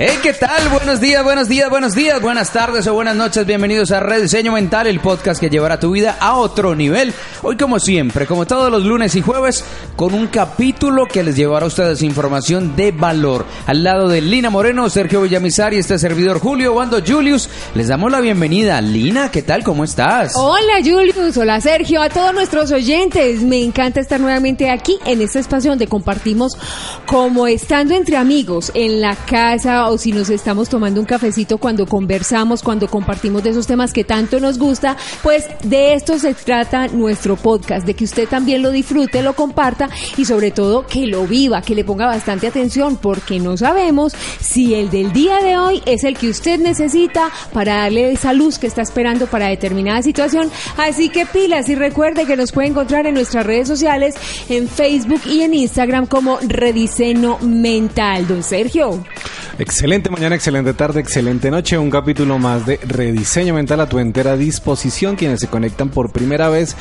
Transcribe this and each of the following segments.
Hey, ¿qué tal? Buenos días, buenos días, buenos días, buenas tardes o buenas noches. Bienvenidos a Rediseño Mental, el podcast que llevará tu vida a otro nivel. Hoy, como siempre, como todos los lunes y jueves, con un capítulo que les llevará a ustedes información de valor. Al lado de Lina Moreno, Sergio Villamizar y este servidor Julio Wando Julius, les damos la bienvenida. Lina, ¿qué tal? ¿Cómo estás? Hola, Julius. Hola, Sergio. A todos nuestros oyentes. Me encanta estar nuevamente aquí en este espacio donde compartimos como estando entre amigos en la casa o si nos estamos tomando un cafecito cuando conversamos, cuando compartimos de esos temas que tanto nos gusta, pues de esto se trata nuestro podcast, de que usted también lo disfrute, lo comparta y sobre todo que lo viva, que le ponga bastante atención porque no sabemos si el del día de hoy es el que usted necesita para darle esa luz que está esperando para determinada situación. Así que pilas y recuerde que nos puede encontrar en nuestras redes sociales, en Facebook y en Instagram como Rediseño Mental. Don Sergio. Excelente mañana, excelente tarde, excelente noche. Un capítulo más de Rediseño Mental a tu entera disposición. Quienes se conectan por primera vez,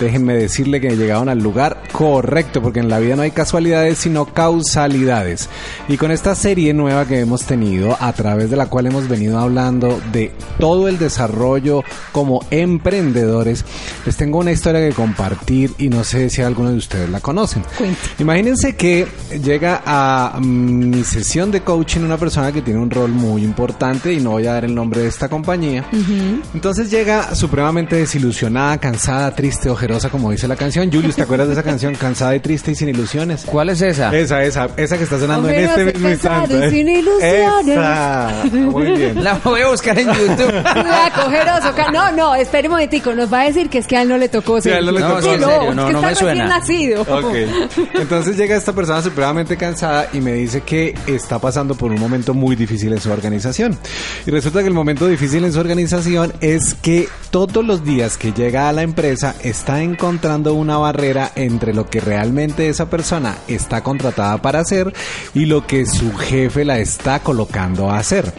déjenme decirle que llegaron al lugar correcto, porque en la vida no hay casualidades, sino causalidades. Y con esta serie nueva que hemos tenido, a través de la cual hemos venido hablando de todo el desarrollo como emprendedores, les tengo una historia que compartir y no sé si alguno de ustedes la conocen. Imagínense que llega a mi sesión de coaching una persona que tiene un rol muy importante y no voy a dar el nombre de esta compañía. Entonces llega supremamente desilusionada, cansada, triste, ojerosa, como dice la canción. Julius, ¿te acuerdas de esa canción? Cansada y triste y sin ilusiones. ¿Cuál es esa? Esa, esa, esa que está sonando en este mismo cansado y instante. sin ilusiones. Esa. Muy bien. La voy a buscar en YouTube. Cogeroso, ca- No, no, espere un momentico. Nos va a decir que es que a él no le tocó. Sí, a él no le tocó. No, Sí, en serio, no, es que no me está recién suena. nacido. Ok. Entonces llega esta persona supremamente cansada y me dice que está pasando por un momento muy difícil en su organización. Y resulta que el momento difícil en su organización es que todos los días que llega a la empresa está encontrando una barrera entre lo que realmente esa persona está contratada para hacer y lo que su jefe la está colocando a hacer.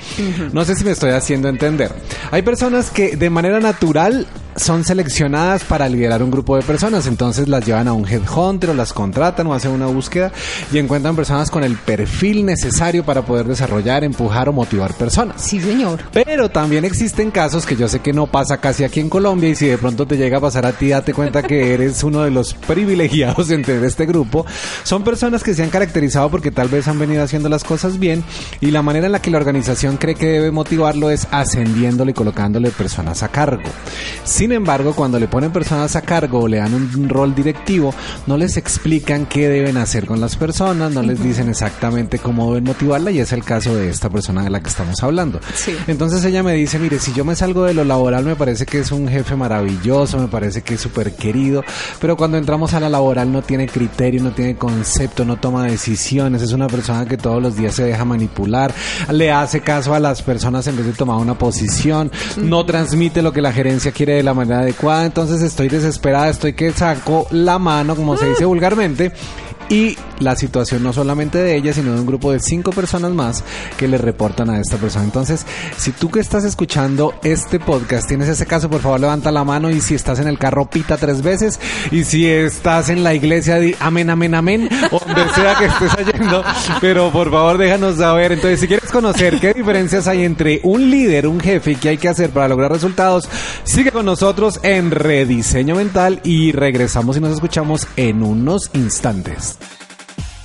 No sé si me estoy haciendo entender. Hay personas que de manera natural son seleccionadas para liderar un grupo de personas, entonces las llevan a un headhunter o las contratan o hacen una búsqueda y encuentran personas con el perfil necesario para poder desarrollar, empujar o motivar personas. Sí, señor. Pero también existen casos que yo sé que no pasa casi aquí en Colombia y si de pronto te llega a pasar a ti, date cuenta que eres uno de los privilegiados entre este grupo. Son personas que se han caracterizado porque tal vez han venido haciendo las cosas bien y la manera en la que la organización cree que debe motivarlo es ascendiéndole y colocándole personas a cargo. Sin embargo, cuando le ponen personas a cargo o le dan un rol directivo, no les explican qué deben hacer con las personas, no les dicen exactamente cómo deben motivarla y es el caso de esta persona de la que estamos hablando. Sí. Entonces ella me dice, mire, si yo me salgo de lo laboral me parece que es un jefe maravilloso, me parece que es súper querido, pero cuando entramos a la laboral no tiene criterio, no tiene concepto, no toma decisiones, es una persona que todos los días se deja manipular, le hace caso a las personas en vez de tomar una posición, no transmite lo que la gerencia quiere de la manera adecuada, entonces estoy desesperada, estoy que saco la mano, como se dice vulgarmente, y la situación no solamente de ella, sino de un grupo de cinco personas más que le reportan a esta persona. Entonces, si tú que estás escuchando este podcast tienes ese caso, por favor levanta la mano y si estás en el carro pita tres veces y si estás en la iglesia di amén, amén, amén, o donde sea que estés yendo, pero por favor déjanos saber. Entonces, si quieres conocer qué diferencias hay entre un líder, un jefe y qué hay que hacer para lograr resultados, sigue con nosotros en Rediseño Mental y regresamos y nos escuchamos en unos instantes.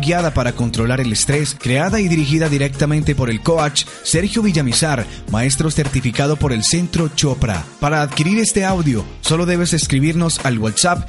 guiada para controlar el estrés, creada y dirigida directamente por el coach Sergio Villamizar, maestro certificado por el Centro Chopra. Para adquirir este audio, solo debes escribirnos al WhatsApp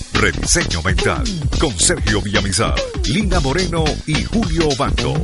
Rediseño Mental con Sergio Villamizar, Lina Moreno y Julio Bando.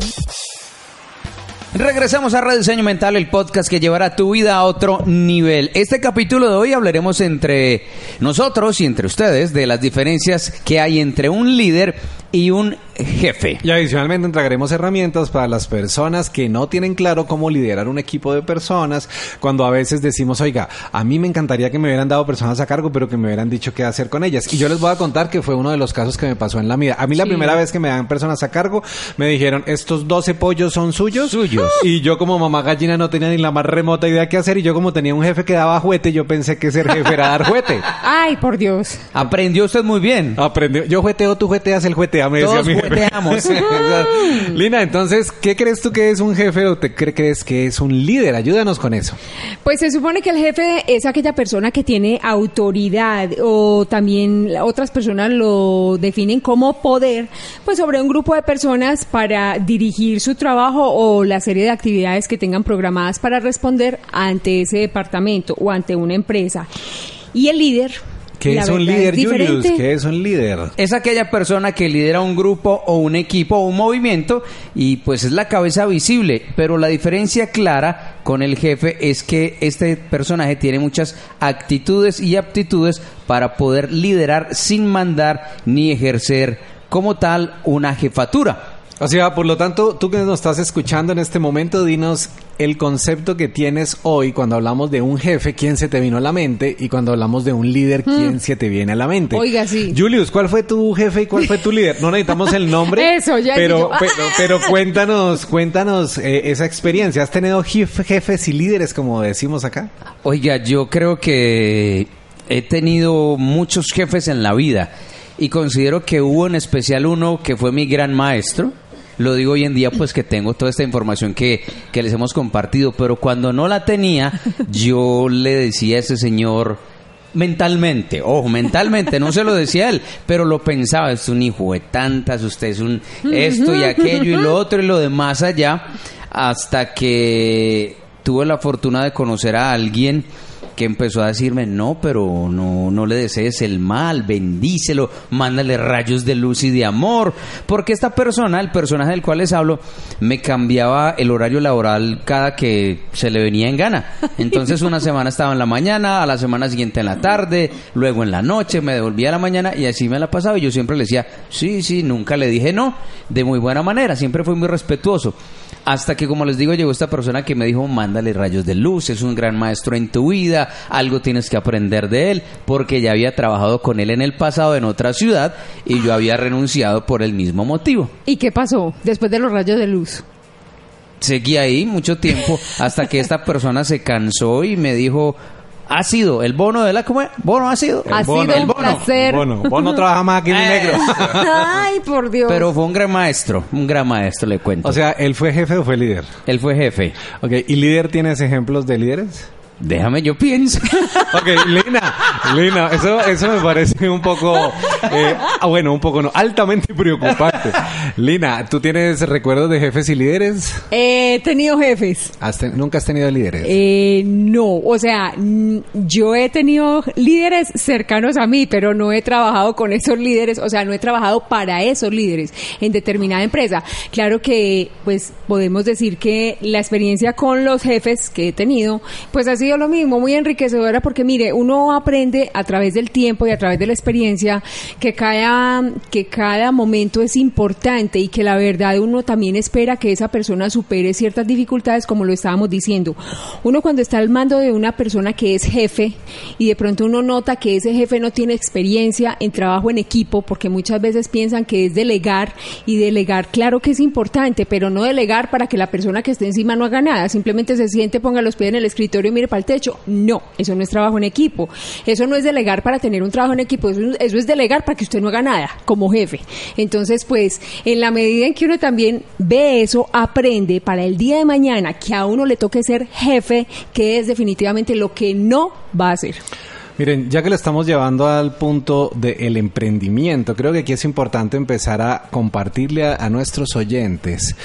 Regresamos a Rediseño Mental, el podcast que llevará tu vida a otro nivel. Este capítulo de hoy hablaremos entre nosotros y entre ustedes de las diferencias que hay entre un líder y un jefe. Y adicionalmente entregaremos herramientas para las personas que no tienen claro cómo liderar un equipo de personas, cuando a veces decimos, oiga, a mí me encantaría que me hubieran dado personas a cargo, pero que me hubieran dicho qué hacer con ellas. Y yo les voy a contar que fue uno de los casos que me pasó en la vida. A mí la Sí. primera vez que me dan personas a cargo, me dijeron, estos 12 pollos son suyos. Suyos. Y yo como mamá gallina no tenía ni la más remota idea qué hacer. Y yo como tenía un jefe que daba juguete, yo pensé que ser jefe era dar juguete. Ay, por Dios. Aprendió usted muy bien. Aprendió. Yo jueteo, tú jueteas, el juetea, Todos mi jugueteamos. Lina, entonces, ¿qué crees tú que es un jefe o te cre- crees que es un líder? Ayúdanos con eso. Pues se supone que el jefe es aquella persona que tiene autoridad o también otras personas lo definen como poder, pues sobre un grupo de personas para dirigir su trabajo o la serie de actividades que tengan programadas para responder ante ese departamento o ante una empresa. Y el líder. ¿Qué es un líder, Julius? ¿Qué es un líder? Es aquella persona que lidera un grupo o un equipo o un movimiento y pues es la cabeza visible, pero la diferencia clara con el jefe es que este personaje tiene muchas actitudes y aptitudes para poder liderar sin mandar ni ejercer como tal una jefatura. O sea, por lo tanto, tú que nos estás escuchando en este momento, dinos el concepto que tienes hoy cuando hablamos de un jefe, quién se te vino a la mente, y cuando hablamos de un líder, quién se te viene a la mente. Oiga, sí. Julius, ¿cuál fue tu jefe y cuál fue tu líder? No necesitamos el nombre. Eso, ya Pero, pero, pero cuéntanos, cuéntanos eh, esa experiencia. ¿Has tenido jef- jefes y líderes, como decimos acá? Oiga, yo creo que he tenido muchos jefes en la vida y considero que hubo en especial uno que fue mi gran maestro. Lo digo hoy en día pues que tengo toda esta información que, que les hemos compartido, pero cuando no la tenía, yo le decía a ese señor mentalmente, ojo, mentalmente, no se lo decía él, pero lo pensaba, es un hijo de tantas, usted es un esto y aquello y lo otro y lo demás allá, hasta que tuve la fortuna de conocer a alguien que empezó a decirme, no, pero no, no le desees el mal, bendícelo, mándale rayos de luz y de amor, porque esta persona, el personaje del cual les hablo, me cambiaba el horario laboral cada que se le venía en gana. Entonces una semana estaba en la mañana, a la semana siguiente en la tarde, luego en la noche, me devolvía a la mañana y así me la pasaba y yo siempre le decía, sí, sí, nunca le dije no, de muy buena manera, siempre fui muy respetuoso. Hasta que, como les digo, llegó esta persona que me dijo, mándale rayos de luz, es un gran maestro en tu vida, algo tienes que aprender de él, porque ya había trabajado con él en el pasado en otra ciudad y yo había renunciado por el mismo motivo. ¿Y qué pasó después de los rayos de luz? Seguí ahí mucho tiempo hasta que esta persona se cansó y me dijo, ha sido el bono de la... ¿Cómo es? ¿Bono ha sido? ha El bono, sido el un bono. placer. Bueno, vos no trabajas más aquí en Eh. negro. Ay, por Dios. Pero fue un gran maestro, un gran maestro, le cuento. O sea, ¿él fue jefe o fue líder? él fue jefe. Ok, ¿y líder tienes ejemplos de líderes? Déjame, yo pienso. Ok, Lina, Lina, eso, eso me parece un poco, eh, ah, bueno, un poco no, altamente preocupante. Lina, ¿tú tienes recuerdos de jefes y líderes? He tenido jefes. ¿Has te- ¿Nunca has tenido líderes? Eh, no, o sea, yo he tenido líderes cercanos a mí, pero no he trabajado con esos líderes, o sea, no he trabajado para esos líderes en determinada empresa. Claro que, pues, podemos decir que la experiencia con los jefes que he tenido, pues ha sido lo mismo, muy enriquecedora, porque mire, uno aprende a través del tiempo y a través de la experiencia que cada, que cada momento es importante y que la verdad uno también espera que esa persona supere ciertas dificultades, como lo estábamos diciendo. Uno cuando está al mando de una persona que es jefe y de pronto uno nota que ese jefe no tiene experiencia en trabajo en equipo, porque muchas veces piensan que es delegar y delegar, claro que es importante, pero no delegar para que la persona que esté encima no haga nada, simplemente se siente, ponga los pies en el escritorio y mire para el techo. No, eso no es trabajo en equipo. Eso no es delegar para tener un trabajo en equipo, eso, eso es delegar para que usted no haga nada como jefe. Entonces, pues, en la medida en que uno también ve eso, aprende para el día de mañana que a uno le toque ser jefe, que es definitivamente lo que no va a hacer. Miren, ya que lo estamos llevando al punto del emprendimiento, creo que aquí es importante empezar a compartirle a nuestros oyentes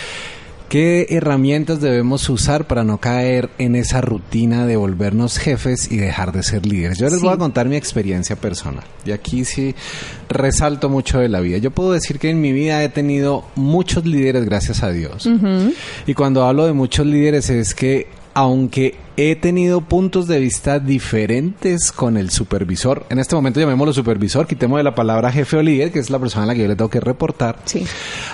qué herramientas debemos usar para no caer en esa rutina de volvernos jefes y dejar de ser líderes. Yo les Sí. voy a contar mi experiencia personal y aquí sí resalto mucho de la vida. Yo puedo decir que en mi vida he tenido muchos líderes, gracias a Dios. Y cuando hablo de muchos líderes es que aunque he tenido puntos de vista diferentes con el supervisor, en este momento llamémoslo supervisor, quitemos de la palabra jefe o líder, que es la persona a la que yo le tengo que reportar. Sí.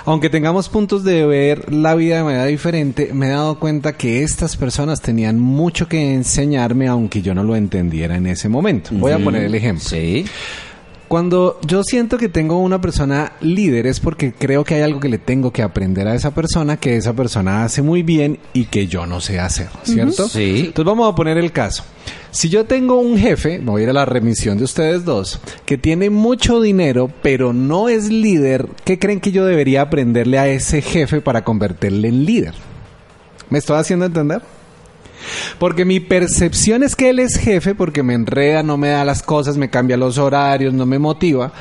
Aunque tengamos puntos de ver la vida de manera diferente, me he dado cuenta que estas personas tenían mucho que enseñarme, aunque yo no lo entendiera en ese momento. Voy a poner el ejemplo. Sí. Cuando yo siento que tengo una persona líder es porque creo que hay algo que le tengo que aprender a esa persona que esa persona hace muy bien y que yo no sé hacer, ¿cierto? Sí. Entonces vamos a poner el caso. Si yo tengo un jefe, me voy a ir a la remisión de ustedes dos, que tiene mucho dinero pero no es líder, ¿qué creen que yo debería aprenderle a ese jefe para convertirle en líder? ¿Me estoy haciendo entender? Porque mi percepción es que él es jefe porque me enreda, no me da las cosas, me cambia los horarios, no me motiva.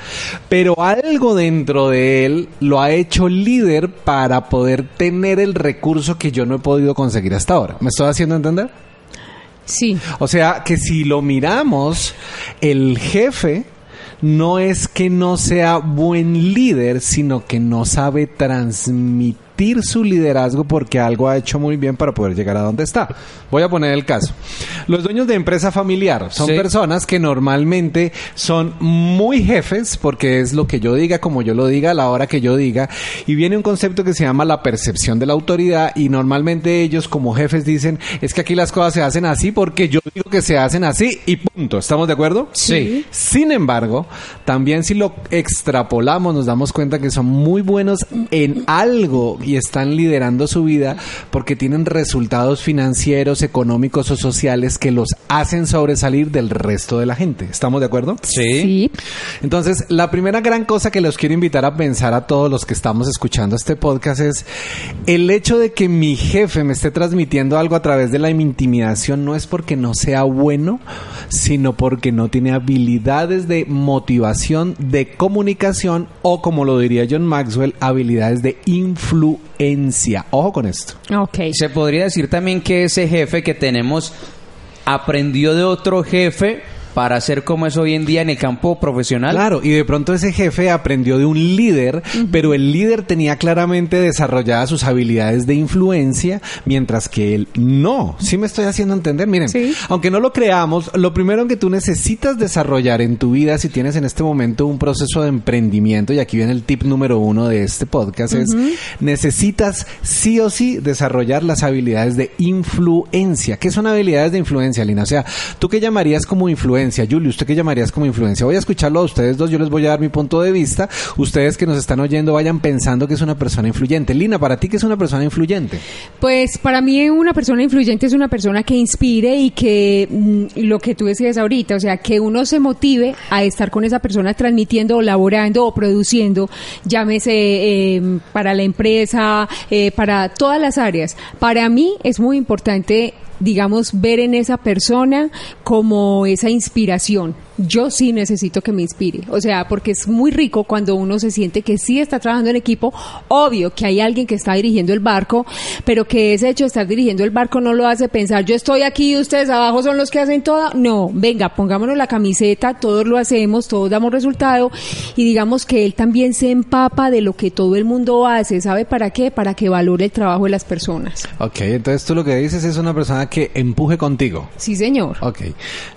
Pero algo dentro de él lo ha hecho líder para poder tener el recurso que yo no he podido conseguir hasta ahora. ¿Me estoy haciendo entender? Sí. O sea, que si lo miramos, el jefe no es que no sea buen líder, sino que no sabe transmitir su liderazgo porque algo ha hecho muy bien para poder llegar a donde está. Voy a poner el caso. Los dueños de empresa familiar son Sí. personas que normalmente son muy jefes porque es lo que yo diga, como yo lo diga, a la hora que yo diga. Y viene un concepto que se llama la percepción de la autoridad y normalmente ellos como jefes dicen, es que aquí las cosas se hacen así porque yo digo que se hacen así y punto. ¿Estamos de acuerdo? Sí. Sin embargo, también si lo extrapolamos nos damos cuenta que son muy buenos en algo y están liderando su vida porque tienen resultados financieros, económicos o sociales que los hacen sobresalir del resto de la gente. ¿Estamos de acuerdo? Sí. Sí. Entonces, la primera gran cosa que los quiero invitar a pensar a todos los que estamos escuchando este podcast es el hecho de que mi jefe me esté transmitiendo algo a través de la intimidación no es porque no sea bueno, sino porque no tiene habilidades de motivación, de comunicación o como lo diría John Maxwell, habilidades de influencia. Ojo con esto. Ok. Se podría decir también que ese jefe que tenemos aprendió de otro jefe para ser como es hoy en día en el campo profesional. Claro, y de pronto ese jefe aprendió de un líder, pero el líder tenía claramente desarrolladas sus habilidades de influencia, mientras que él no. ¿Sí me estoy haciendo entender? Miren, Sí. aunque no lo creamos, lo primero que tú necesitas desarrollar en tu vida, si tienes en este momento un proceso de emprendimiento, y aquí viene el tip número uno de este podcast, es necesitas sí o sí desarrollar las habilidades de influencia. ¿Qué son habilidades de influencia, Lina? O sea, ¿tú qué llamarías como influencia? Julio, ¿usted qué llamarías como influencia? Voy a escucharlo a ustedes dos, yo les voy a dar mi punto de vista. Ustedes que nos están oyendo vayan pensando que es una persona influyente. Lina, ¿para ti qué es una persona influyente? Pues para mí una persona influyente es una persona que inspire y que mm, lo que tú decías ahorita, o sea, que uno se motive a estar con esa persona transmitiendo laborando o produciendo, llámese eh, para la empresa, eh, para todas las áreas. Para mí es muy importante digamos, ver en esa persona como esa inspiración. Yo sí necesito que me inspire, o sea, porque es muy rico cuando uno se siente que sí está trabajando en equipo, obvio que hay alguien que está dirigiendo el barco, pero que ese hecho de estar dirigiendo el barco no lo hace pensar, yo estoy aquí y ustedes abajo son los que hacen todo, no, venga, pongámonos la camiseta, todos lo hacemos, todos damos resultado y digamos que él también se empapa de lo que todo el mundo hace, ¿sabe para qué? Para que valore el trabajo de las personas. Ok, entonces tú lo que dices es una persona que empuje contigo. Sí, señor. Ok.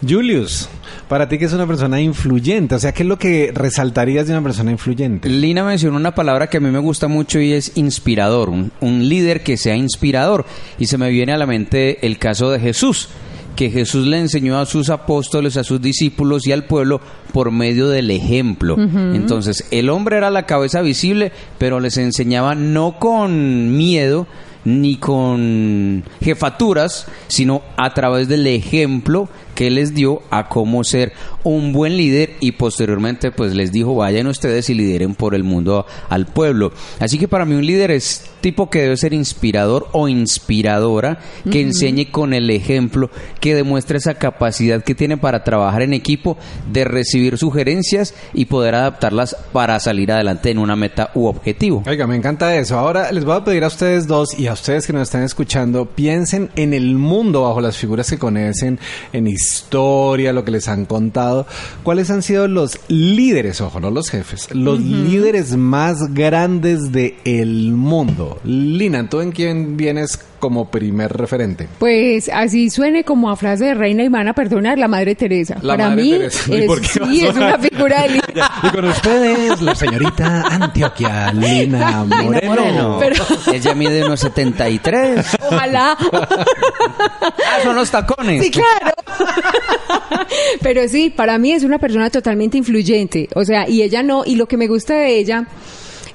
Julius, para ti que es una persona influyente, o sea, ¿qué es lo que resaltarías de una persona influyente? Lina mencionó una palabra que a mí me gusta mucho y es inspirador, un, un líder que sea inspirador. Y se me viene a la mente el caso de Jesús, que Jesús le enseñó a sus apóstoles, a sus discípulos y al pueblo por medio del ejemplo. Entonces, el hombre era la cabeza visible, pero les enseñaba no con miedo, ni con jefaturas, sino a través del ejemplo que les dio a cómo ser un buen líder y posteriormente pues les dijo vayan ustedes y lideren por el mundo al pueblo. Así que para mí un líder es tipo que debe ser inspirador o inspiradora, que enseñe con el ejemplo, que demuestre esa capacidad que tiene para trabajar en equipo, de recibir sugerencias y poder adaptarlas para salir adelante en una meta u objetivo. Oiga, me encanta eso. Ahora les voy a pedir a ustedes dos y a ustedes que nos están escuchando, piensen en el mundo bajo las figuras que conocen, en historia, lo que les han contado. ¿Cuáles han sido los líderes, ojo, no los jefes, los líderes más grandes del mundo? Lina, ¿tú en quién vienes como primer referente? Pues así suene como a frase de reina y van a perdonar la Madre Teresa. La Para Madre mí Teresa. ¿Y es, sí, es a- una figura de líder. Y con ustedes, la señorita Antioquia Lina Moreno. Moreno. Pero- Ella mide unos 73. Ojalá. Ah, son los tacones. Sí, claro. Pero sí, para mí es una persona totalmente influyente. O sea, y ella no, y lo que me gusta de ella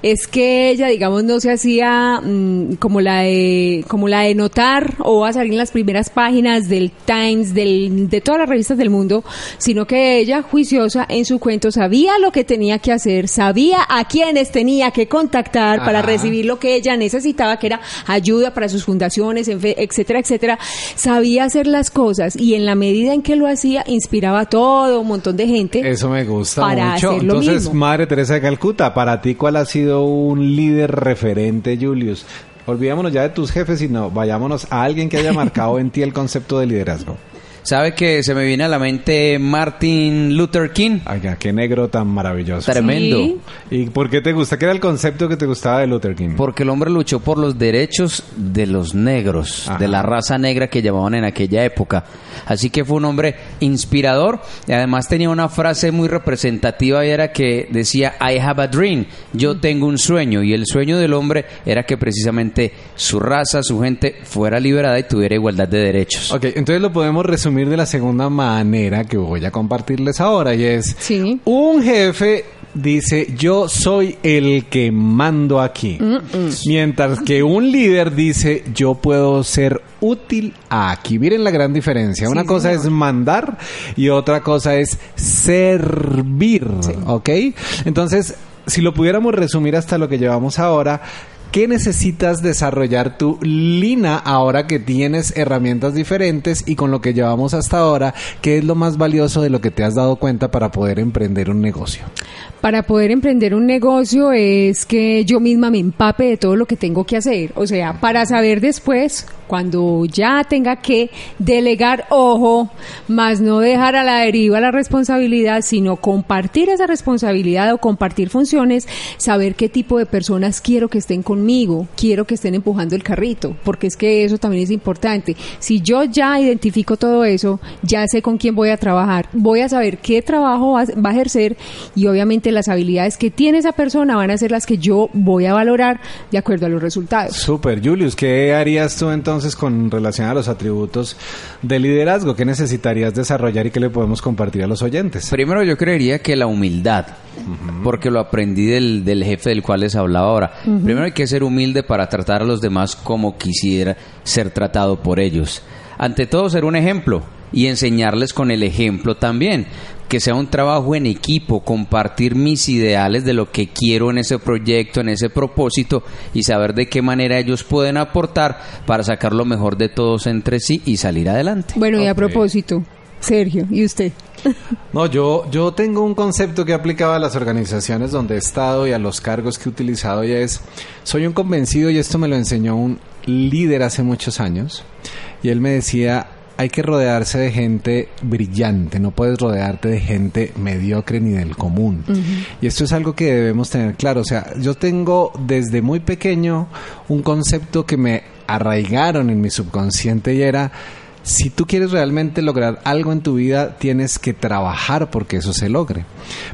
es que ella, digamos, no se hacía mm, como la de como la de notar o a salir en las primeras páginas del Times, del, de todas las revistas del mundo, sino que ella, juiciosa en su cuento, sabía lo que tenía que hacer, sabía a quiénes tenía que contactar para recibir lo que ella necesitaba, que era ayuda para sus fundaciones, etcétera, etcétera. Sabía hacer las cosas y en la medida en que lo hacía, inspiraba a todo un montón de gente. Eso me gusta Para mucho. hacer lo Entonces, mismo. Madre Teresa de Calcuta, para ti, ¿cuál ha sido un líder referente, Julius? Olvidémonos ya de tus jefes, sino vayámonos a alguien que haya marcado en ti el concepto de liderazgo. ¿Sabe que se me viene a la mente Martin Luther King? Oiga, qué negro tan maravilloso. Tremendo. Sí. ¿Y por qué te gusta? ¿Qué era el concepto que te gustaba de Luther King? Porque el hombre luchó por los derechos de los negros, Ajá. de la raza negra que llamaban en aquella época. Así que fue un hombre inspirador y además tenía una frase muy representativa y era que decía I have a dream, yo tengo un sueño y el sueño del hombre era que precisamente su raza, su gente fuera liberada y tuviera igualdad de derechos. Ok, entonces lo podemos resumir de la segunda manera que voy a compartirles ahora y es Sí. un jefe dice yo soy el que mando aquí mientras que un líder dice yo puedo ser útil aquí miren la gran diferencia. Una cosa es mandar y otra cosa es servir ok entonces si lo pudiéramos resumir hasta lo que llevamos ahora ¿Qué necesitas desarrollar tú, Lina, ahora que tienes herramientas diferentes y con lo que llevamos hasta ahora? ¿Qué es lo más valioso de lo que te has dado cuenta para poder emprender un negocio? Para poder emprender un negocio es que yo misma me empape de todo lo que tengo que hacer. O sea, para saber después, cuando ya tenga que delegar, ojo, más no dejar a la deriva la responsabilidad, sino compartir esa responsabilidad o compartir funciones, saber qué tipo de personas quiero que estén conmigo, quiero que estén empujando el carrito, porque es que eso también es importante. Si yo ya identifico todo eso, ya sé con quién voy a trabajar, voy a saber qué trabajo va, a ejercer y obviamente las habilidades que tiene esa persona van a ser las que yo voy a valorar de acuerdo a los resultados. Super, Julius, ¿qué harías tú entonces con relación a los atributos de liderazgo? ¿Qué necesitarías desarrollar y qué le podemos compartir a los oyentes? Primero yo creería que la humildad, porque lo aprendí del, del jefe del cual les hablaba ahora. Primero hay que ser humilde para tratar a los demás como quisiera ser tratado por ellos. Ante todo ser un ejemplo y enseñarles con el ejemplo también, que sea un trabajo en equipo, compartir mis ideales de lo que quiero en ese proyecto, en ese propósito y saber de qué manera ellos pueden aportar para sacar lo mejor de todos entre sí y salir adelante. Bueno, y a propósito, Sergio, ¿y usted? No, yo, yo tengo un concepto que aplicaba a las organizaciones donde he estado y a los cargos que he utilizado y es, soy un convencido y esto me lo enseñó un líder hace muchos años y él me decía, hay que rodearse de gente brillante, no puedes rodearte de gente mediocre ni del común. Y esto es algo que debemos tener claro, o sea, yo tengo desde muy pequeño un concepto que me arraigaron en mi subconsciente y era si tú quieres realmente lograr algo en tu vida, tienes que trabajar porque eso se logre.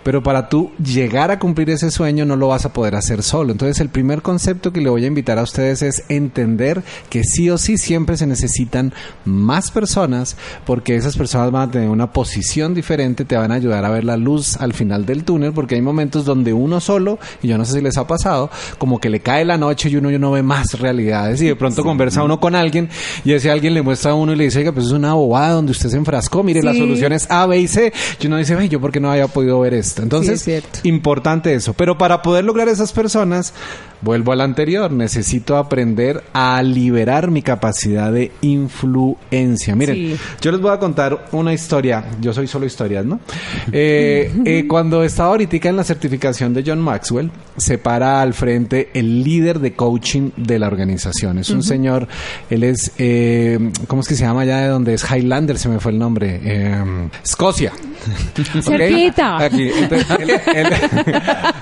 Pero para tú llegar a cumplir ese sueño no lo vas a poder hacer solo. Entonces el primer concepto que le voy a invitar a ustedes es entender que sí o sí siempre se necesitan más personas porque esas personas van a tener una posición diferente, te van a ayudar a ver la luz al final del túnel porque hay momentos donde uno solo, y yo no sé si les ha pasado, como que le cae la noche y uno ya no ve más realidades y de pronto conversa uno con alguien y ese alguien le muestra a uno y le dice, oiga, pues es una bobada donde usted se enfrascó, mire, la Sí. solución es A, B y C. Y uno dice, "Ay, yo por qué no había podido ver esto. Entonces, es importante eso. Pero para poder lograr esas personas, vuelvo al anterior, necesito aprender a liberar mi capacidad de influencia. Miren, Sí. yo les voy a contar una historia. Yo soy solo historias, ¿no? Eh, eh, cuando estaba ahorita en la certificación de John Maxwell, se para al frente el líder de coaching de la organización. Es un señor, él es, eh, ¿cómo es que se llama allá de donde es Highlander? Se me fue el nombre. Eh, Escocia. Cerquita. Aquí. Entonces, él- él-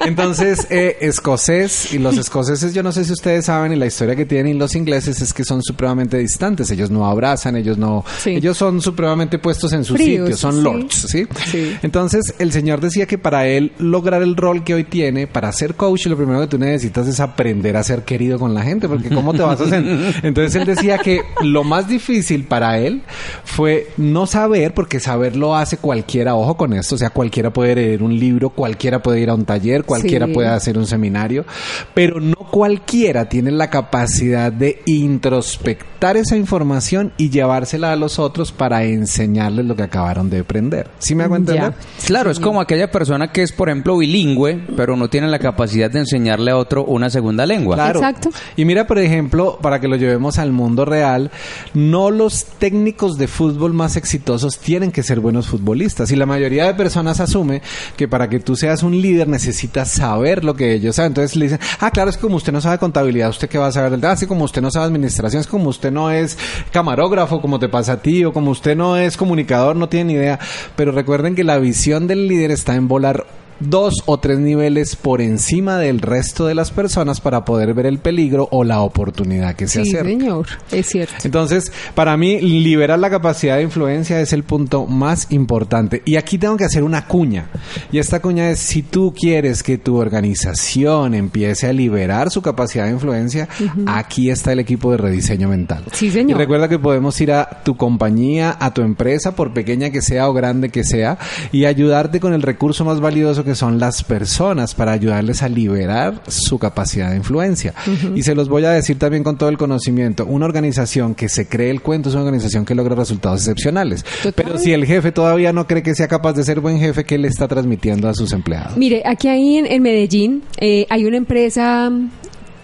entonces, eh, escocés y los escoceses, yo no sé si ustedes saben, y la historia que tienen los ingleses es que son supremamente distantes. Ellos no abrazan, ellos no, Sí. ellos son supremamente puestos en su Fríos, sitio, son sí. lords, ¿sí? Sí. Entonces, el señor decía que para él lograr el rol que hoy tiene, para ser coach, lo primero que tú necesitas es aprender a ser querido con la gente, porque ¿cómo te vas a hacer? Entonces, él decía que lo más difícil para él fue no saber, porque saber lo hace cualquiera, ojo con esto, o sea, cualquiera puede leer un libro, cualquiera puede ir a un taller, cualquiera puede hacer un seminario, pero no cualquiera tiene la capacidad de introspectar esa información y llevársela a los otros para enseñarles lo que acabaron de aprender. ¿Sí me hago entender? Ya. Claro, es como aquella persona que es, por ejemplo, bilingüe, pero no tiene la capacidad de enseñarle a otro una segunda lengua. Claro. Exacto. Y mira, por ejemplo, para que lo llevemos al mundo real, no los técnicos de fútbol más exitosos tienen que ser buenos futbolistas. Y la mayoría de personas asume que para que tú seas un líder necesitas saber lo que ellos saben. Entonces le dicen, ah, claro, es como usted no sabe contabilidad, ¿usted qué va a saber? del- Ah, sí, como usted no sabe administración, es como usted no es camarógrafo, como te pasa a ti, o como usted no es comunicador, no tiene ni idea. Pero recuerden que la visión del líder está en volar dos o tres niveles por encima del resto de las personas para poder ver el peligro o la oportunidad que se Sí, acerca. señor, es cierto. Entonces, para mí, liberar la capacidad de influencia es el punto más importante. Y aquí tengo que hacer una cuña. Y esta cuña es, si tú quieres que tu organización empiece a liberar su capacidad de influencia, aquí está el equipo de rediseño mental. Sí, señor. Y recuerda que podemos ir a tu compañía, a tu empresa, por pequeña que sea o grande que sea, y ayudarte con el recurso más valioso que son las personas para ayudarles a liberar su capacidad de influencia. Y se los voy a decir también con todo el conocimiento. Una organización que se cree el cuento es una organización que logra resultados excepcionales. Total. Pero si el jefe todavía no cree que sea capaz de ser buen jefe, ¿qué le está transmitiendo a sus empleados? Mire, aquí ahí en, en Medellín eh, hay una empresa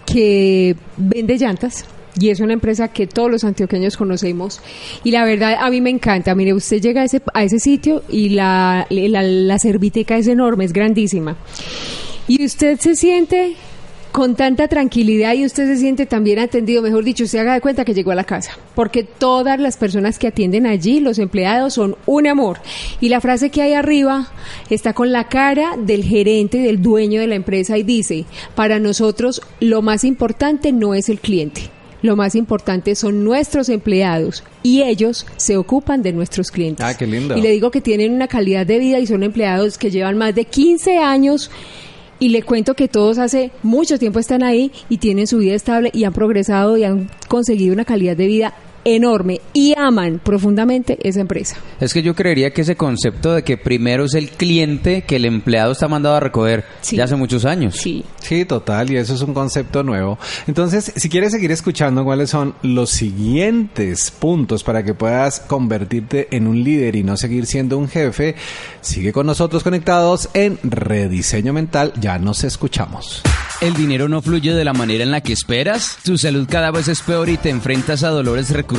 que vende llantas. Y es una empresa que todos los antioqueños conocemos. Y la verdad, a mí me encanta. Mire, usted llega a ese, a ese sitio y la, la, la es enorme, es grandísima. Y usted se siente con tanta tranquilidad y usted se siente también atendido, mejor dicho, usted haga de cuenta que llegó a la casa, porque todas las personas que atienden allí, los empleados, son un amor. Y la frase que hay arriba está con la cara del gerente, del dueño de la empresa y dice, para nosotros lo más importante no es el cliente. Lo más importante son nuestros empleados y ellos se ocupan de nuestros clientes. Ah, qué lindo. Y le digo que tienen una calidad de vida y son empleados que llevan más de 15 años y le cuento que todos hace mucho tiempo están ahí y tienen su vida estable y han progresado y han conseguido una calidad de vida enorme y aman profundamente esa empresa. Es que yo creería que ese concepto de que primero es el cliente que el empleado está mandado a recoger Sí. ya hace muchos años. Sí. Sí, total, y eso es un concepto nuevo. Entonces, si quieres seguir escuchando cuáles son los siguientes puntos para que puedas convertirte en un líder y no seguir siendo un jefe, sigue con nosotros conectados en Rediseño Mental. Ya nos escuchamos. ¿El dinero no fluye de la manera en la que esperas? ¿Tu salud cada vez es peor y te enfrentas a dolores recurrentes?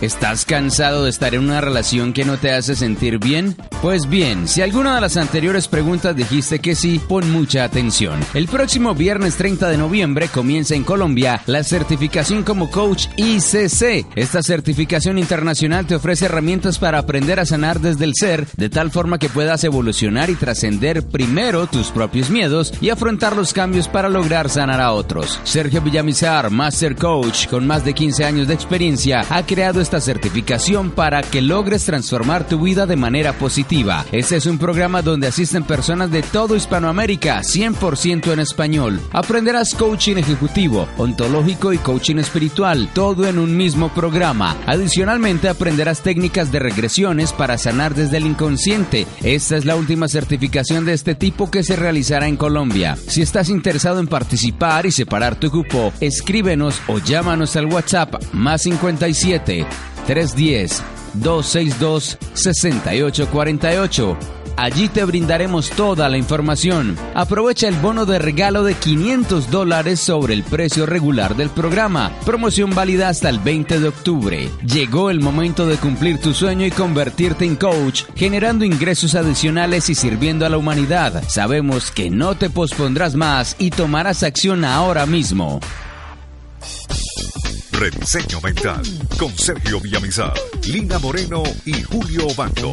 ¿Estás cansado de estar en una relación que no te hace sentir bien? Pues bien, si alguna de las anteriores preguntas dijiste que sí, pon mucha atención. El próximo viernes 30 de noviembre comienza en Colombia la certificación como coach ICC. Esta certificación internacional te ofrece herramientas para aprender a sanar desde el ser, de tal forma que puedas evolucionar y trascender primero tus propios miedos y afrontar los cambios para lograr sanar a otros. Sergio Villamizar, Master Coach, con más de 15 años de experiencia, ha creado esta certificación para que logres transformar tu vida de manera positiva. Este es un programa donde asisten personas de todo Hispanoamérica, 100% en español. Aprenderás coaching ejecutivo, ontológico y coaching espiritual, todo en un mismo programa. Adicionalmente aprenderás técnicas de regresiones para sanar desde el inconsciente. Esta es la última certificación de este tipo que se realizará en Colombia. Si estás interesado en participar y separar tu cupo, escríbenos o llámanos al WhatsApp más 57 310 262 6848. Allí te brindaremos toda la información. Aprovecha el bono de regalo de 500 dólares sobre el precio regular del programa. Promoción válida hasta el 20 de octubre. Llegó el momento de cumplir tu sueño y convertirte en coach, generando ingresos adicionales y sirviendo a la humanidad. Sabemos que no te pospondrás más y tomarás acción ahora mismo. Rediseño Mental con Sergio Villamizar, Lina Moreno y Julio Bando.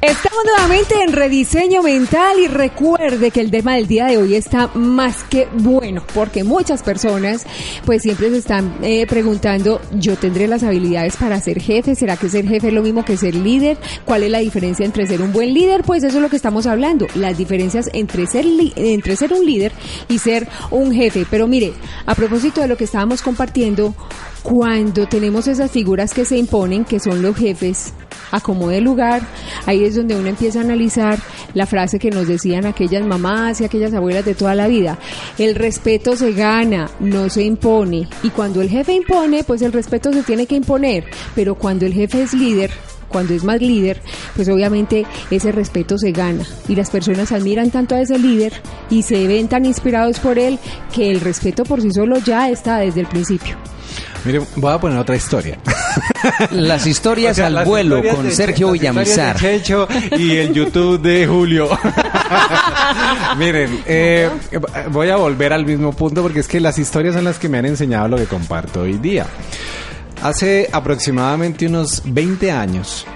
Estamos nuevamente en rediseño mental y recuerde que el tema del día de hoy está más que bueno porque muchas personas pues siempre se están eh, preguntando yo tendré las habilidades para ser jefe, ¿será que ser jefe es lo mismo que ser líder? ¿Cuál es la diferencia entre ser un buen líder? Pues eso es lo que estamos hablando, las diferencias entre ser, entre ser un líder y ser un jefe. Pero mire, a propósito de lo que estábamos compartiendo, cuando tenemos esas figuras que se imponen, que son los jefes, acomode lugar, ahí es donde uno empieza a analizar la frase que nos decían aquellas mamás y aquellas abuelas de toda la vida. El respeto se gana, no se impone. Y cuando el jefe impone, pues el respeto se tiene que imponer. Pero cuando el jefe es líder, cuando es más líder, pues obviamente ese respeto se gana y las personas admiran tanto a ese líder y se ven tan inspirados por él que el respeto por sí solo ya está desde el principio. Mire, voy a poner otra historia. Las historias O sea, al las vuelo historias con de- Sergio Villamizar. de Checho y el YouTube de Julio. Miren, eh, voy a volver al mismo punto porque es que las historias son las que me han enseñado lo que comparto hoy día. Hace aproximadamente unos 20 años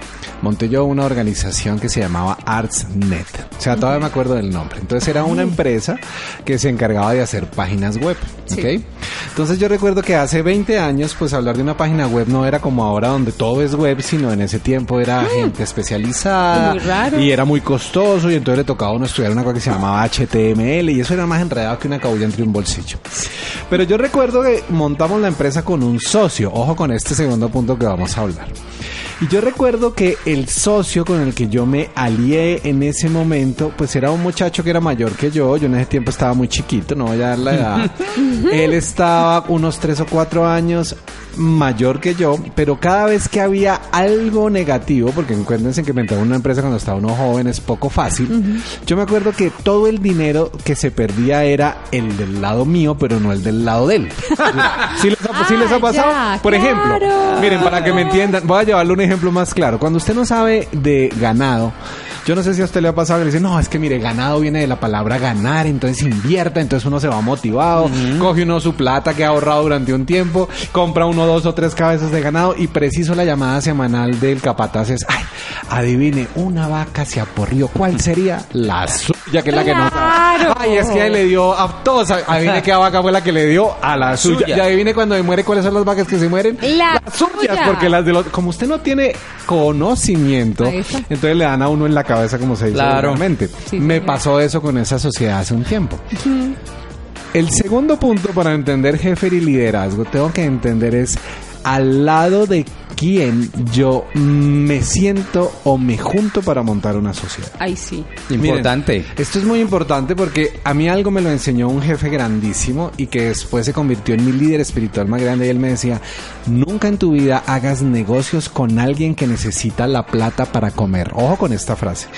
monté yo una organización que se llamaba ArtsNet. O sea, todavía me acuerdo del nombre. Entonces era una empresa que se encargaba de hacer páginas web. Entonces yo recuerdo que hace 20 años, pues hablar de una página web no era como ahora donde todo es web, sino en ese tiempo era gente especializada Muy raro. y era muy costoso y entonces le tocaba a uno estudiar una cosa que se llamaba HTML y eso era más enredado que una cabulla entre un bolsillo. Pero yo recuerdo que montamos la empresa con un socio, ojo con este segundo punto que vamos a hablar. Y yo recuerdo que el socio con el que yo me alié en ese momento, pues era un muchacho que era mayor que yo. Yo en ese tiempo estaba muy chiquito, no voy a dar la edad. Él estaba unos tres o cuatro años mayor que yo, pero cada vez que había algo negativo, porque encuéntrense que meter una empresa cuando estaba uno joven es poco fácil, yo me acuerdo que todo el dinero que se perdía era el del lado mío, pero no el del lado de él. ¿Sí les ha, sí les ha Ah, pasado? ya, Por ejemplo, miren, para que me entiendan, voy a llevarle un ejemplo más claro. Cuando usted no sabe de ganado, yo no sé si a usted le ha pasado que le dice, no, es que mire, ganado viene de la palabra ganar, entonces invierta, entonces uno se va motivado, coge uno su plata que ha ahorrado durante un tiempo, compra uno, dos o tres cabezas de ganado y preciso la llamada semanal del capataz es, ay, adivine, una vaca se aporrió, ¿cuál sería? La suya, que es la que no sabe. Claro. Ay, es que le dio a todos, adivine qué vaca fue la que le dio a la, suya. suya. Y adivine cuando me muere cuáles son las vacas que se mueren. La las suyas, suya. porque las de los, como usted no tiene conocimiento, entonces le dan a uno en la cabeza como se dice Claro. realmente. Sí, Me señor. pasó eso con esa sociedad hace un tiempo. El segundo punto para entender jefe y liderazgo, tengo que entender es al lado de quién yo me siento o me junto para montar una sociedad. Ay, sí. Importante. Miren, esto es muy importante porque a mí algo me lo enseñó un jefe grandísimo y que después se convirtió en mi líder espiritual más grande y él me decía, nunca en tu vida hagas negocios con alguien que necesita la plata para comer. Ojo con esta frase.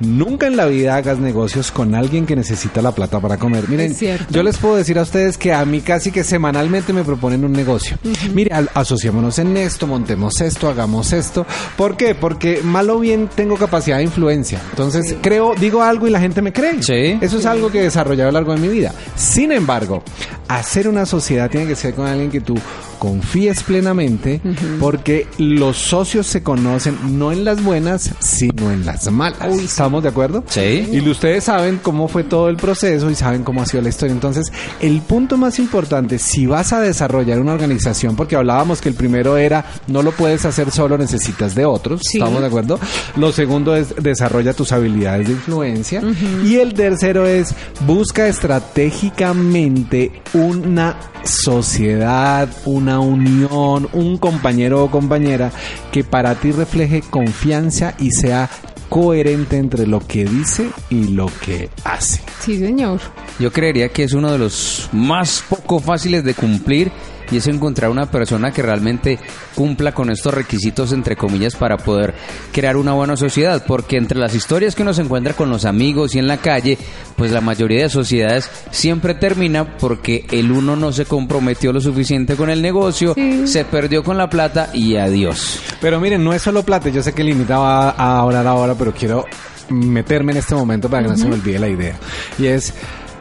Nunca en la vida hagas negocios con alguien que necesita la plata para comer. Miren, yo les puedo decir a ustedes que a mí casi que semanalmente me proponen un negocio. Mire, al- asociémonos en esto, montemos esto, hagamos esto. ¿Por qué? Porque mal o bien tengo capacidad de influencia. Entonces, creo, digo algo y la gente me cree. Sí. Eso es algo que he desarrollado a lo largo de mi vida. Sin embargo, hacer una sociedad tiene que ser con alguien que tú confíes plenamente porque los socios se conocen no en las buenas, sino en las malas. ¿Estamos de acuerdo? Sí. Y ustedes saben cómo fue todo el proceso y saben cómo ha sido la historia. Entonces, el punto más importante, si vas a desarrollar una organización, porque hablábamos que el primero era, no lo puedes hacer solo, necesitas de otros. Sí. ¿Estamos de acuerdo? Lo segundo es, desarrolla tus habilidades de influencia. Y el tercero es, busca estratégicamente una sociedad, una unión, un compañero o compañera que para ti refleje confianza y sea coherente entre lo que dice y lo que hace. Sí, señor. Yo creería que es uno de los más poco fáciles de cumplir y es encontrar una persona que realmente cumpla con estos requisitos entre comillas para poder crear una buena sociedad porque entre las historias que uno se encuentra con los amigos y en la calle pues la mayoría de sociedades siempre termina porque el uno no se comprometió lo suficiente con el negocio Sí. se perdió con la plata y adiós Pero miren, no es solo plata. Yo sé que Limita va a hablar ahora, pero quiero meterme en este momento para que no se me olvide la idea. Y es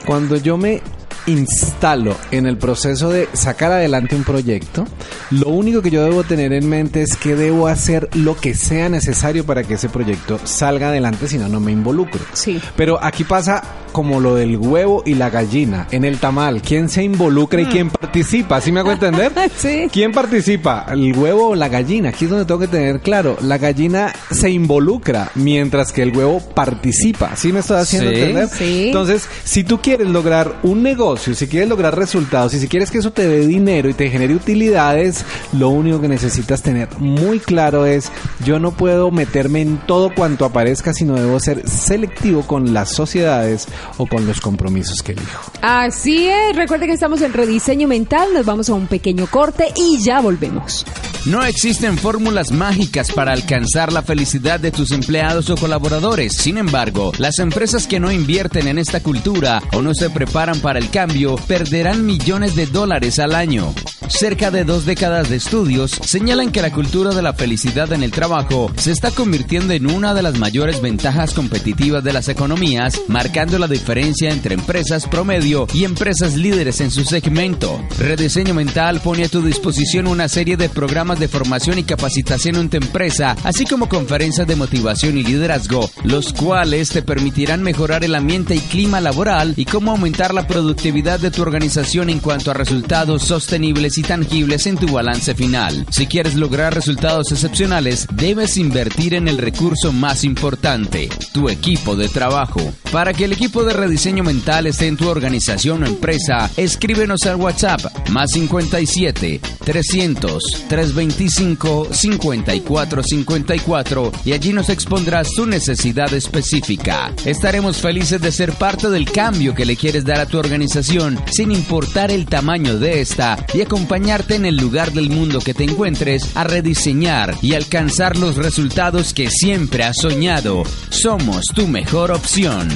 cuando yo me instalo en el proceso de sacar adelante un proyecto, lo único que yo debo tener en mente es que debo hacer lo que sea necesario para que ese proyecto salga adelante, si no, no me involucro. Sí. Pero aquí pasa como lo del huevo y la gallina en el tamal. ¿Quién se involucra y quién participa? ¿Sí me hago entender? Sí. ¿Quién participa? ¿El huevo o la gallina? Aquí es donde tengo que tener claro. La gallina se involucra mientras que el huevo participa. ¿Sí me estoy haciendo Sí. entender? Sí. Entonces, si tú quieres lograr un negocio, si quieres lograr resultados y si quieres que eso te dé dinero y te genere utilidades, lo único que necesitas tener muy claro es yo no puedo meterme en todo cuanto aparezca, sino debo ser selectivo con las sociedades o con los compromisos que elijo. Así es. Recuerden que estamos en rediseño mental. Nos vamos a un pequeño corte y ya volvemos. No existen fórmulas mágicas para alcanzar la felicidad de tus empleados o colaboradores. Sin embargo, las empresas que no invierten en esta cultura o no se preparan para el cambio perderán millones de dólares al año. Cerca de dos décadas de estudios señalan que la cultura de la felicidad en el trabajo se está convirtiendo en una de las mayores ventajas competitivas de las economías, marcando la diferencia entre empresas promedio y empresas líderes en su segmento. Rediseño Mental pone a tu disposición una serie de programas de formación y capacitación en tu empresa, así como conferencias de motivación y liderazgo, los cuales te permitirán mejorar el ambiente y clima laboral y cómo aumentar la productividad de tu organización en cuanto a resultados sostenibles y tangibles en tu balance final. Si quieres lograr resultados excepcionales, debes invertir en el recurso más importante, tu equipo de trabajo. Para que el equipo de rediseño mental esté en tu organización o empresa, escríbenos al WhatsApp más 57 300 325 5454 y allí nos expondrás tu necesidad específica. Estaremos felices de ser parte del cambio que le quieres dar a tu organización sin importar el tamaño de esta y acompañarte en el lugar del mundo que te encuentres a rediseñar y alcanzar los resultados que siempre has soñado. Somos tu mejor opción.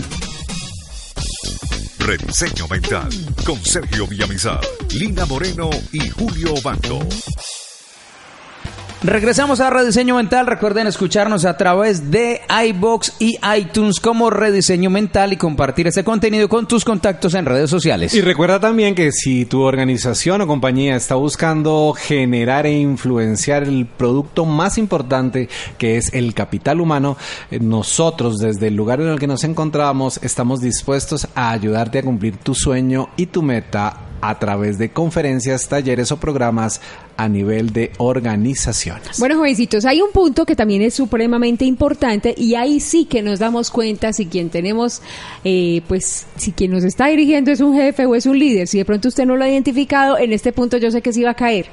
Rediseño Mental con Sergio Villamizar, Lina Moreno y Julio Bando. Regresamos a Rediseño Mental. Recuerden escucharnos a través de iBox y iTunes como Rediseño Mental y compartir ese contenido con tus contactos en redes sociales. Y recuerda también que si tu organización o compañía está buscando generar e influenciar el producto más importante que es el capital humano, eh, nosotros desde el lugar en el que nos encontramos estamos dispuestos a ayudarte a cumplir tu sueño y tu meta a través de conferencias, talleres o programas a nivel de organizaciones. Bueno, jovencitos, hay un punto que también es supremamente importante y ahí sí que nos damos cuenta si quien tenemos, eh, pues, si quien nos está dirigiendo es un jefe o es un líder. Si de pronto usted no lo ha identificado, en este punto yo sé que sí va a caer.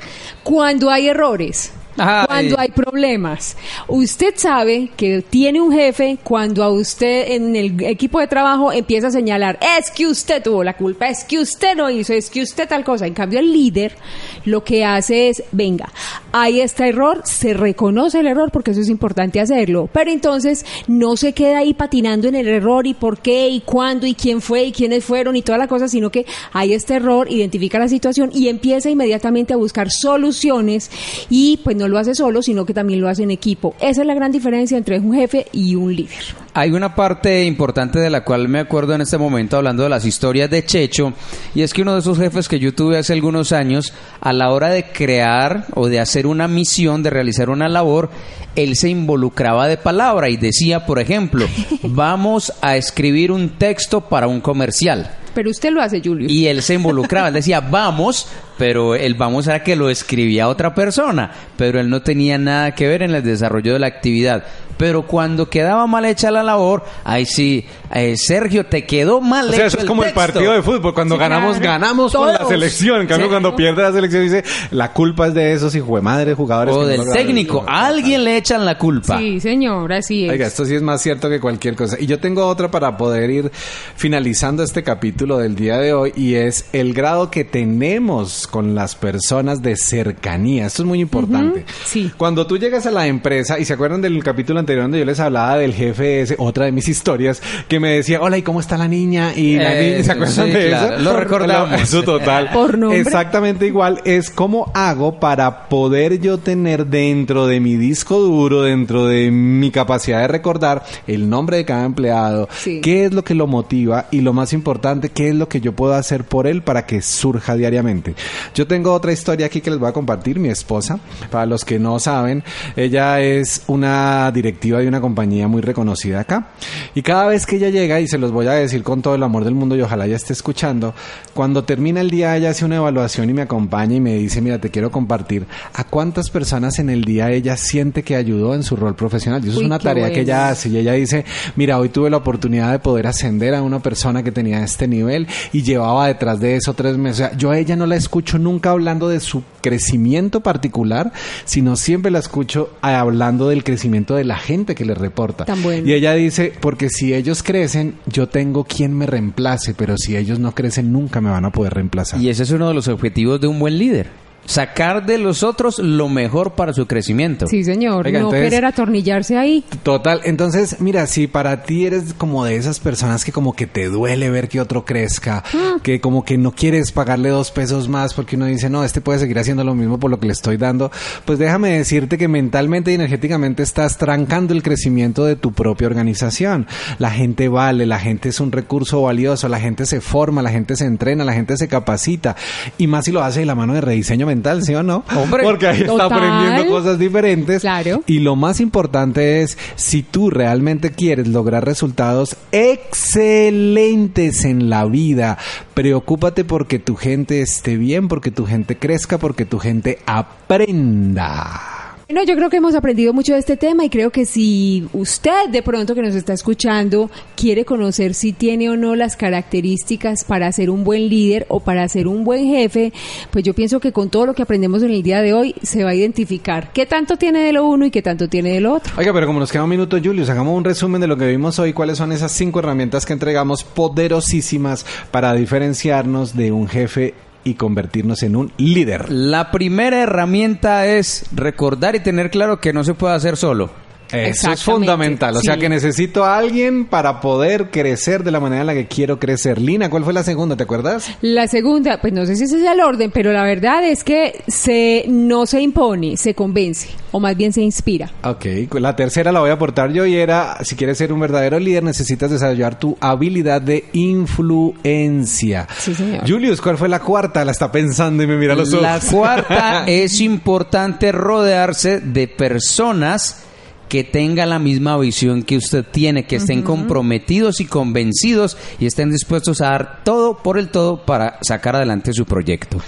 Cuando hay errores. Cuando hay problemas. Usted sabe que tiene un jefe cuando a usted en el equipo de trabajo empieza a señalar, es que usted tuvo la culpa, es que usted no hizo, es que usted tal cosa. En cambio, el líder lo que hace es, venga, hay este error, se reconoce el error porque eso es importante hacerlo, pero entonces no se queda ahí patinando en el error y por qué y cuándo y quién fue y quiénes fueron y toda la cosa, sino que hay este error, identifica la situación y empieza inmediatamente a buscar soluciones y pues no lo hace solo, sino que también lo hace en equipo. Esa es la gran diferencia entre un jefe y un líder. Hay una parte importante de la cual me acuerdo en este momento hablando de las historias de Checho, y es que uno de esos jefes que yo tuve hace algunos años, a la hora de crear o de hacer una misión, de realizar una labor, él se involucraba de palabra y decía, por ejemplo, vamos a escribir un texto para un comercial. Pero usted lo hace, Julio. Y él se involucraba, él decía, vamos, pero el vamos era que lo escribía otra persona, pero él no tenía nada que ver en el desarrollo de la actividad. Pero cuando quedaba mal hecha la labor, ahí sí, eh, Sergio, te quedó mal O sea, hecho eso es como el partido de fútbol. Cuando Sí, ganamos, claro. ganamos con la selección. En cambio, Sí. cuando pierde la selección, dice la culpa es de esos hijos de madre jugadores. O que del lograron". técnico, a alguien le echan la culpa. Sí, señor, así es. Oiga, esto sí es más cierto que cualquier cosa. Y yo tengo otra para poder ir finalizando este capítulo del día de hoy y es el grado que tenemos con las personas de cercanía. Esto es muy importante. sí. Cuando tú llegas a la empresa y se acuerdan del capítulo anterior donde yo les hablaba del jefe ese, otra de mis historias, que me decía, hola, ¿y cómo está la niña? Y la Eh, niña, ¿se acuerdan sí, de claro, eso? lo recordamos. Eso total. Por nombre. Exactamente igual es cómo hago para poder yo tener dentro de mi disco duro, dentro de mi capacidad de recordar el nombre de cada empleado, Sí. qué es lo que lo motiva y lo más importante, qué es lo que yo puedo hacer por él para que surja diariamente. Yo tengo otra historia aquí que les voy a compartir, mi esposa, para los que no saben, ella es una directiva de una compañía muy reconocida acá y cada vez que ella llega, y se los voy a decir con todo el amor del mundo y ojalá ella esté escuchando, cuando termina el día ella hace una evaluación y me acompaña y me dice, mira, te quiero compartir a cuántas personas en el día ella siente que ayudó en su rol profesional. Y eso Uy, es una tarea que ella hace y ella dice, mira, hoy tuve la oportunidad de poder ascender a una persona que tenía este nivel y llevaba detrás de eso tres meses. O sea, yo a ella no la escucho nunca hablando de su crecimiento particular, sino siempre la escucho hablando del crecimiento de la gente que le reporta. Tan bueno. Y ella dice, porque si ellos crecen, yo tengo quien me reemplace, pero si ellos no crecen, nunca me van a poder reemplazar. Y ese es uno de los objetivos de un buen líder. Sacar de los otros lo mejor para su crecimiento. Sí, señor. Oiga, no entonces- querer atornillarse ahí. Total, entonces, mira, si para ti eres como de esas personas que como que te duele ver que otro crezca, que como que no quieres pagarle dos pesos más porque uno dice, no, este puede seguir haciendo lo mismo por lo que le estoy dando, pues déjame decirte que mentalmente y energéticamente estás trancando el crecimiento de tu propia organización. La gente vale, la gente es un recurso valioso, la gente se forma, la gente se entrena, la gente se capacita, y más si lo hace de la mano de rediseño mental, ¿sí o no? Hombre, porque ahí está total. aprendiendo cosas diferentes. Claro. Y lo más importante es, si tú realmente quieres lograr resultados excelentes en la vida, preocúpate porque tu gente esté bien, porque tu gente crezca, porque tu gente aprenda. Bueno, yo creo que hemos aprendido mucho de este tema y creo que si usted de pronto que nos está escuchando quiere conocer si tiene o no las características para ser un buen líder o para ser un buen jefe, pues yo pienso que con todo lo que aprendemos en el día de hoy se va a identificar qué tanto tiene de lo uno y qué tanto tiene de lo otro. Oiga, pero como nos queda un minuto, Julius, hagamos un resumen de lo que vimos hoy. ¿Cuáles son esas cinco herramientas que entregamos poderosísimas para diferenciarnos de un jefe y convertirnos en un líder? La primera herramienta es recordar y tener claro que no se puede hacer solo. Eso es fundamental. O sea que necesito a alguien para poder crecer de la manera en la que quiero crecer. Lina, ¿cuál fue la segunda? ¿Te acuerdas? La segunda, pues no sé si ese es el orden, pero la verdad es que se no se impone, se convence o más bien se inspira. Ok, la tercera la voy a aportar yo y era, si quieres ser un verdadero líder, necesitas desarrollar tu habilidad de influencia. Sí, señor. Julius, ¿cuál fue la cuarta? La está pensando y me mira los ojos. La cuarta es importante rodearse de personas que tengan la misma visión que usted tiene, que estén comprometidos y convencidos y estén dispuestos a dar todo por el todo para sacar adelante su proyecto.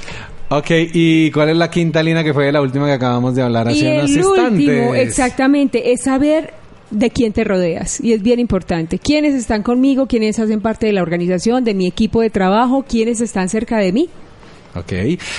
Ok, ¿y cuál es la quinta línea que fue la última que acabamos de hablar hace y unos el instantes? último, exactamente, es saber de quién te rodeas. Y es bien importante. ¿Quiénes están conmigo? ¿Quiénes hacen parte de la organización, de mi equipo de trabajo? ¿Quiénes están cerca de mí? Ok,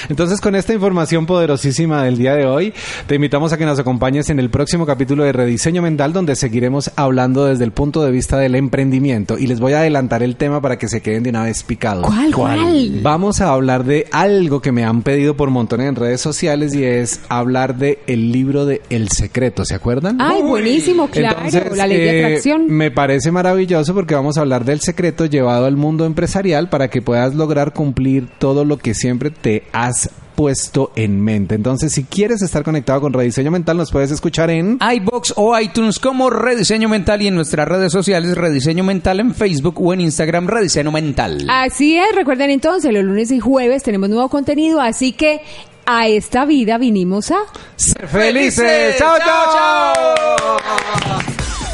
entonces con esta información poderosísima del día de hoy, te invitamos a que nos acompañes en el próximo capítulo de Rediseño Mental, donde seguiremos hablando desde el punto de vista del emprendimiento. Y les voy a adelantar el tema para que se queden de una vez picados. ¿Cuál? ¿Cuál? Vamos a hablar de algo que me han pedido por montones en redes sociales y es hablar de el libro de El Secreto, ¿se acuerdan? Ay, buenísimo, claro. Entonces, la ley de eh, atracción. me parece maravilloso porque vamos a hablar del secreto llevado al mundo empresarial para que puedas lograr cumplir todo lo que siempre te has puesto en mente. Entonces, si quieres estar conectado con Rediseño Mental, nos puedes escuchar en iBox o iTunes como Rediseño Mental y en nuestras redes sociales Rediseño Mental en Facebook o en Instagram Rediseño Mental. Así es, recuerden entonces, los lunes y jueves tenemos nuevo contenido, así que a esta vida vinimos a... Ser felices. ¡Chao, chao!